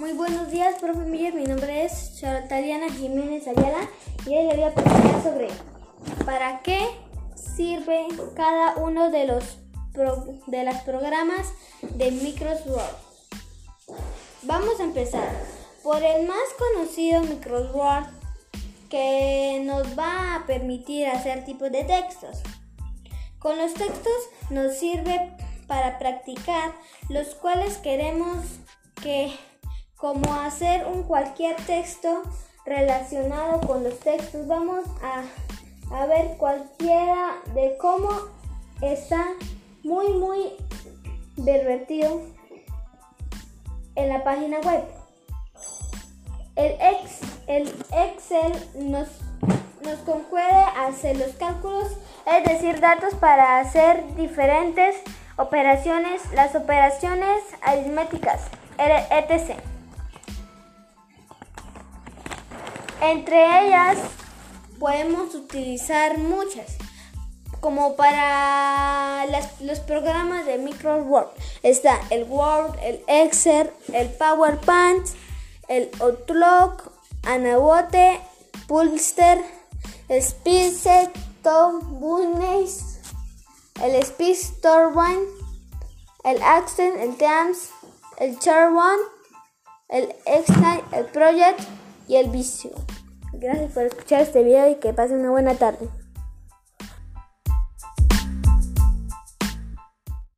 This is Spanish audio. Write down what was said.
Muy buenos días, profe Miller. Mi nombre es Charotaliana Jiménez Ayala y hoy le voy a presentar sobre para qué sirve cada uno de los de los programas de Microsoft. Vamos a empezar por el más conocido Microsoft que nos va a permitir hacer tipos de textos. Con los textos nos sirve para practicar los cuales queremos que como hacer un cualquier texto relacionado con los textos. Vamos a, a ver cualquiera de cómo está muy muy divertido en la página web. El, ex, el Excel nos, nos concede hacer los cálculos es decir datos para hacer diferentes operaciones las operaciones aritméticas etc Entre ellas podemos utilizar muchas, como para los programas de Microsoft. Está el Word, el Excel, el PowerPoint, el Outlook, Anabote, Pulster, Speedset, Tom Bunnies, el Speed Turbine, el Accent, el Teams, el One, el Extime, el Project y el vicio. Gracias por escuchar este video y que pasen una buena tarde.